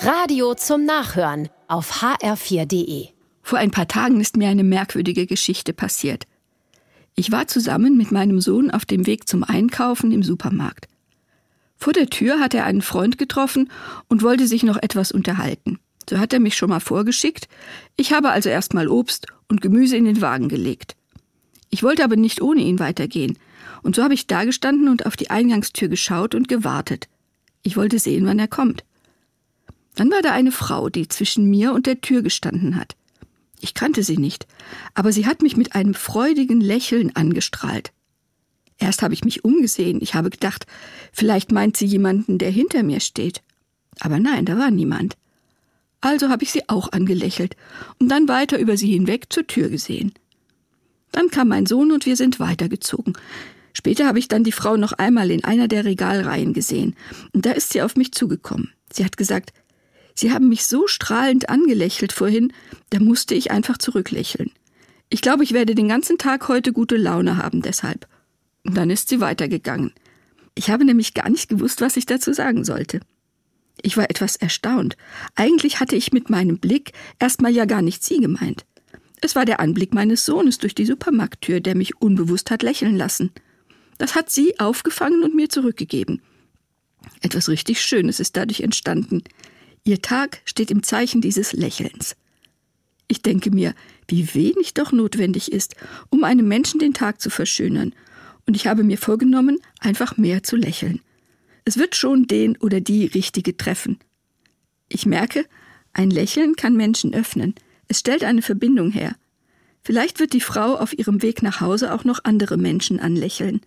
Radio zum Nachhören auf hr4.de. Vor ein paar Tagen ist mir eine merkwürdige Geschichte passiert. Ich war zusammen mit meinem Sohn auf dem Weg zum Einkaufen im Supermarkt. Vor der Tür hat er einen Freund getroffen und wollte sich noch etwas unterhalten. So hat er mich schon mal vorgeschickt. Ich habe also erstmal Obst und Gemüse in den Wagen gelegt. Ich wollte aber nicht ohne ihn weitergehen. Und so habe ich dagestanden und auf die Eingangstür geschaut und gewartet. Ich wollte sehen, wann er kommt. Dann war da eine Frau, die zwischen mir und der Tür gestanden hat. Ich kannte sie nicht, aber sie hat mich mit einem freudigen Lächeln angestrahlt. Erst habe ich mich umgesehen, ich habe gedacht, vielleicht meint sie jemanden, der hinter mir steht. Aber nein, da war niemand. Also habe ich sie auch angelächelt und dann weiter über sie hinweg zur Tür gesehen. Dann kam mein Sohn und wir sind weitergezogen. Später habe ich dann die Frau noch einmal in einer der Regalreihen gesehen, und da ist sie auf mich zugekommen. Sie hat gesagt, Sie haben mich so strahlend angelächelt vorhin, da musste ich einfach zurücklächeln. Ich glaube, ich werde den ganzen Tag heute gute Laune haben deshalb. Und dann ist sie weitergegangen. Ich habe nämlich gar nicht gewusst, was ich dazu sagen sollte. Ich war etwas erstaunt. Eigentlich hatte ich mit meinem Blick erstmal ja gar nicht sie gemeint. Es war der Anblick meines Sohnes durch die Supermarkttür, der mich unbewusst hat lächeln lassen. Das hat sie aufgefangen und mir zurückgegeben. Etwas richtig Schönes ist dadurch entstanden. Ihr Tag steht im Zeichen dieses Lächelns. Ich denke mir, wie wenig doch notwendig ist, um einem Menschen den Tag zu verschönern, und ich habe mir vorgenommen, einfach mehr zu lächeln. Es wird schon den oder die Richtige treffen. Ich merke, ein Lächeln kann Menschen öffnen, es stellt eine Verbindung her. Vielleicht wird die Frau auf ihrem Weg nach Hause auch noch andere Menschen anlächeln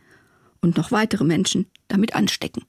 und noch weitere Menschen damit anstecken.